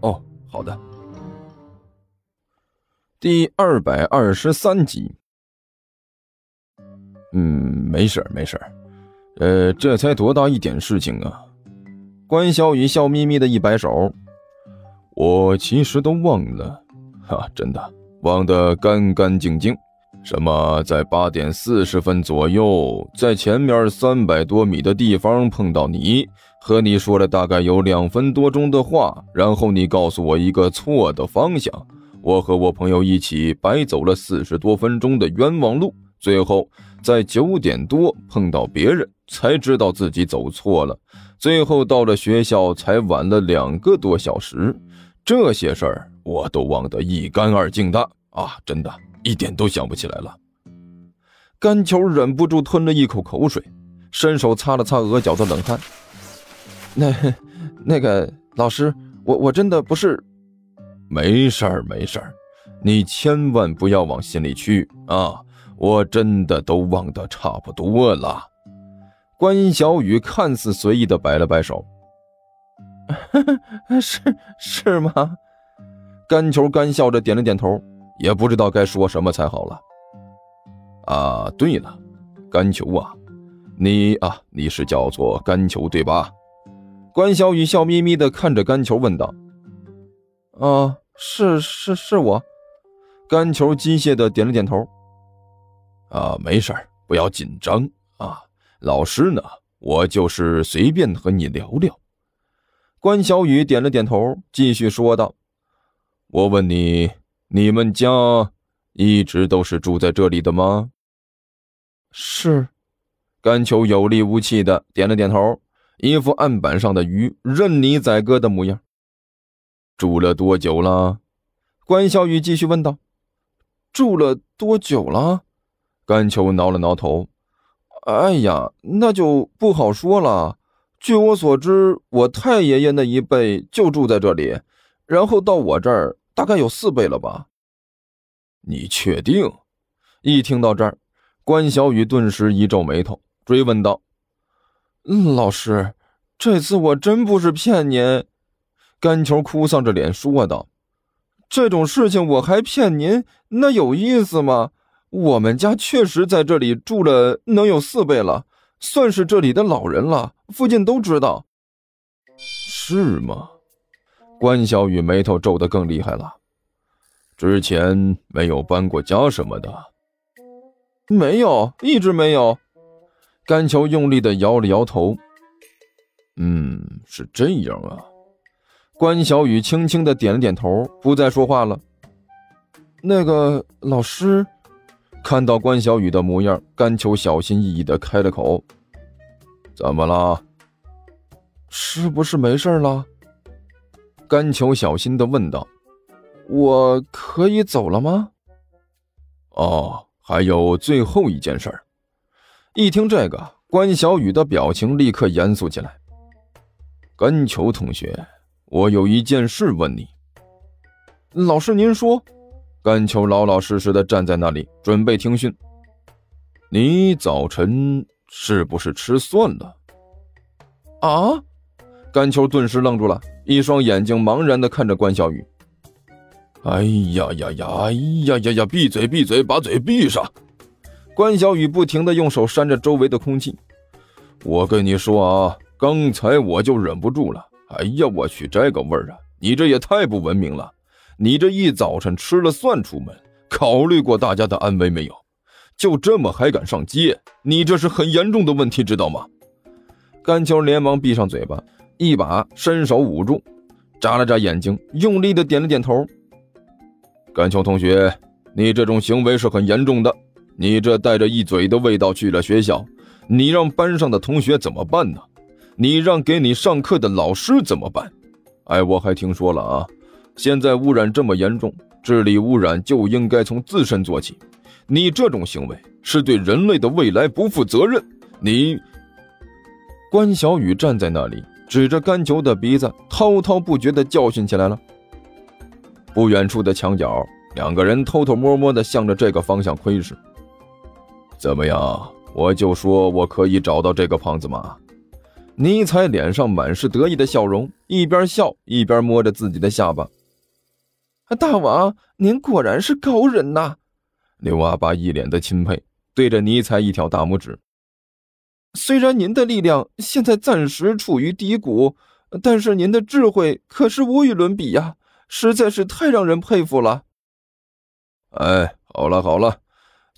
哦，好的。第二百二十三集。嗯，没事没事呃，这才多大一点事情啊！关小雨笑眯眯的一摆手，我其实都忘了，哈，真的忘得干干净净。什么，在八点四十分左右，在前面三百多米的地方碰到你，和你说了大概有两分多钟的话，然后你告诉我一个错的方向，我和我朋友一起白走了四十多分钟的冤枉路，最后在九点多碰到别人，才知道自己走错了，最后到了学校才晚了两个多小时，这些事儿我都忘得一干二净的啊，真的。一点都想不起来了。甘球忍不住吞了一口口水，伸手擦了擦额角的冷汗。那，那个老师，我我真的不是。没事儿，没事儿，你千万不要往心里去啊！我真的都忘得差不多了。关小雨看似随意的摆了摆手。是是吗？甘球干笑着点了点头。也不知道该说什么才好了。啊，对了，甘球啊，你啊，你是叫做甘球对吧？关小雨笑眯眯的看着甘球问道。啊，是是是我。甘球机械的点了点头。啊，没事不要紧张啊。老师呢，我就是随便和你聊聊。关小雨点了点头，继续说道：“我问你。”你们家一直都是住在这里的吗？是，甘球有力无气的点了点头，一副案板上的鱼任你宰割的模样。住了多久了？关小雨继续问道。住了多久了？甘球挠了挠头。哎呀，那就不好说了。据我所知，我太爷爷那一辈就住在这里，然后到我这儿。大概有四辈了吧？你确定？一听到这儿，关小雨顿时一皱眉头，追问道：“老师，这次我真不是骗您。”甘球哭丧着脸说道：“这种事情我还骗您，那有意思吗？我们家确实在这里住了能有四辈了，算是这里的老人了，附近都知道。”是吗？关小雨眉头皱得更厉害了。之前没有搬过家什么的，没有，一直没有。甘球用力的摇了摇头。嗯，是这样啊。关小雨轻轻的点了点头，不再说话了。那个老师看到关小雨的模样，甘球小心翼翼的开了口：“怎么了？是不是没事了？”甘球小心的问道：“我可以走了吗？”“哦，还有最后一件事。”一听这个，关小雨的表情立刻严肃起来。“甘球同学，我有一件事问你。”“老师，您说。”甘球老老实实的站在那里，准备听训。“你早晨是不是吃蒜了？”“啊！”甘球顿时愣住了。一双眼睛茫然的看着关小雨。哎呀呀呀！哎呀呀呀！闭嘴闭嘴，把嘴闭上！关小雨不停的用手扇着周围的空气。我跟你说啊，刚才我就忍不住了。哎呀，我去，这个味儿啊！你这也太不文明了！你这一早晨吃了蒜出门，考虑过大家的安危没有？就这么还敢上街？你这是很严重的问题，知道吗？甘秋连忙闭上嘴巴。一把伸手捂住，眨了眨眼睛，用力的点了点头。甘秋同学，你这种行为是很严重的。你这带着一嘴的味道去了学校，你让班上的同学怎么办呢？你让给你上课的老师怎么办？哎，我还听说了啊，现在污染这么严重，治理污染就应该从自身做起。你这种行为是对人类的未来不负责任。你，关小雨站在那里，指着甘球的鼻子，滔滔不绝地教训起来了。不远处的墙角，两个人偷偷摸摸地向着这个方向窥视。怎么样？我就说我可以找到这个胖子吗？尼采脸上满是得意的笑容，一边笑一边摸着自己的下巴。大王，您果然是高人呐！刘阿八一脸的钦佩，对着尼采一挑大拇指。虽然您的力量现在暂时处于低谷，但是您的智慧可是无与伦比呀，实在是太让人佩服了。哎，好了好了，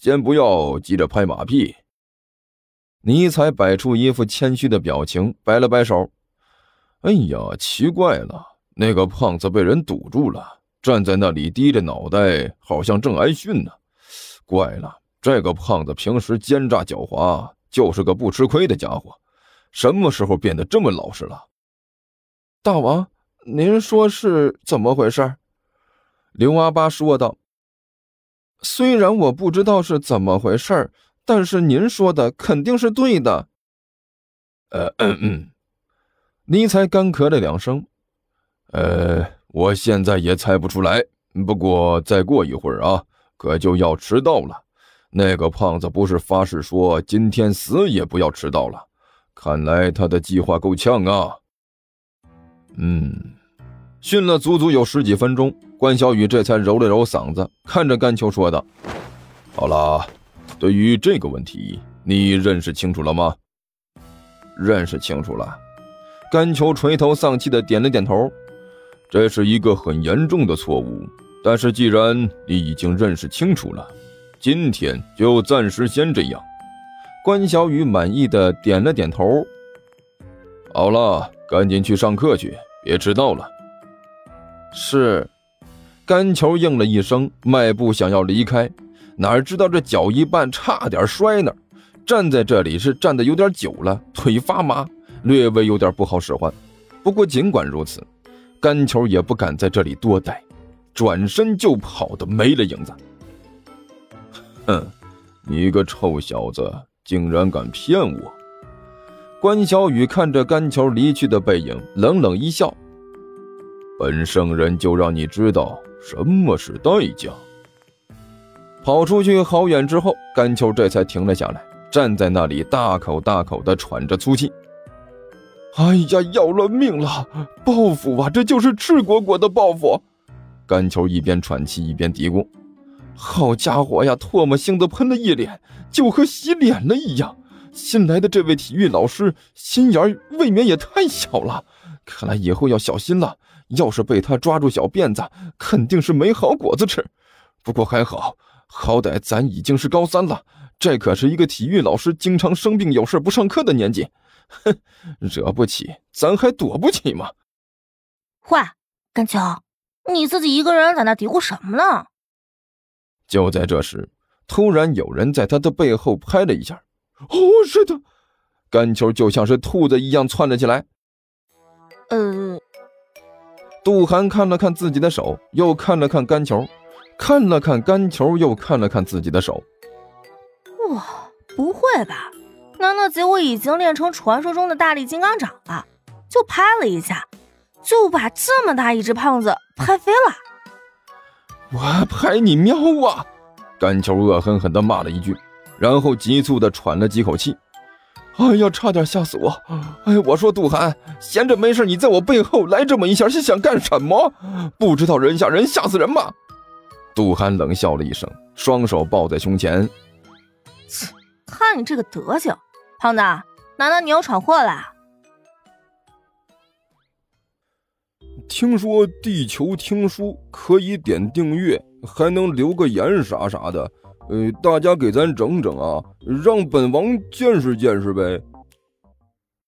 先不要急着拍马屁。尼采摆出一副谦虚的表情，摆了摆手。哎呀，奇怪了，那个胖子被人堵住了，站在那里低着脑袋，好像正挨训呢。怪了，这个胖子平时奸诈狡猾，就是个不吃亏的家伙，什么时候变得这么老实了？大王，您说是怎么回事？刘阿八说道。虽然我不知道是怎么回事但是您说的肯定是对的。呃，嗯嗯，尼才干咳了两声。呃，我现在也猜不出来。不过再过一会儿啊，可就要迟到了。那个胖子不是发誓说今天死也不要迟到了？看来他的计划够呛啊。嗯，训了足足有十几分钟，关小雨这才揉了揉嗓子，看着甘秋说道：“好了。”对于这个问题，你认识清楚了吗？认识清楚了。甘秋垂头丧气的点了点头。这是一个很严重的错误，但是既然你已经认识清楚了，今天就暂时先这样。关小雨满意的点了点头。好了，赶紧去上课去，别迟到了。是。甘球应了一声，迈步想要离开。哪知道这脚一绊，差点摔那儿。站在这里是站的有点久了，腿发麻，略微有点不好使唤。不过尽管如此，甘球也不敢在这里多待，转身就跑的没了影子。哼，你个臭小子，竟然敢骗我！关小雨看着甘球离去的背影，冷冷一笑：“本圣人就让你知道什么是代价。”跑出去好远之后，甘秋这才停了下来，站在那里大口大口的喘着粗气。哎呀，要了命了！报复啊，这就是赤果果的报复！甘秋一边喘气一边嘀咕：“好家伙呀，唾沫星子喷了一脸，就和洗脸了一样。新来的这位体育老师心眼未免也太小了，看来以后要小心了。要是被他抓住小辫子，肯定是没好果子吃。不过还好。”好歹咱已经是高三了，这可是一个体育老师经常生病有事不上课的年纪，哼，惹不起，咱还躲不起吗？喂，甘秋，你自己一个人在那嘀咕什么呢？就在这时，突然有人在他的背后拍了一下。哦，是的，甘秋就像是兔子一样窜了起来。呃，杜涵看了看自己的手，又看了看干球。看了看干球，又看了看自己的手。哇，不会吧？难道结果已经练成传说中的大力金刚掌了？就拍了一下，就把这么大一只胖子拍飞了？我拍你喵啊！干球恶狠狠地骂了一句，然后急促地喘了几口气。哎呀，差点吓死我！哎，我说杜涵，闲着没事你在我背后来这么一下，是想干什么？不知道人吓人，吓死人吗？杜涵冷笑了一声，双手抱在胸前。切，看你这个德行，胖子，难道你又闯祸了？听说地球听书可以点订阅，还能留个言啥啥的。呃，大家给咱整整啊，让本王见识见识呗。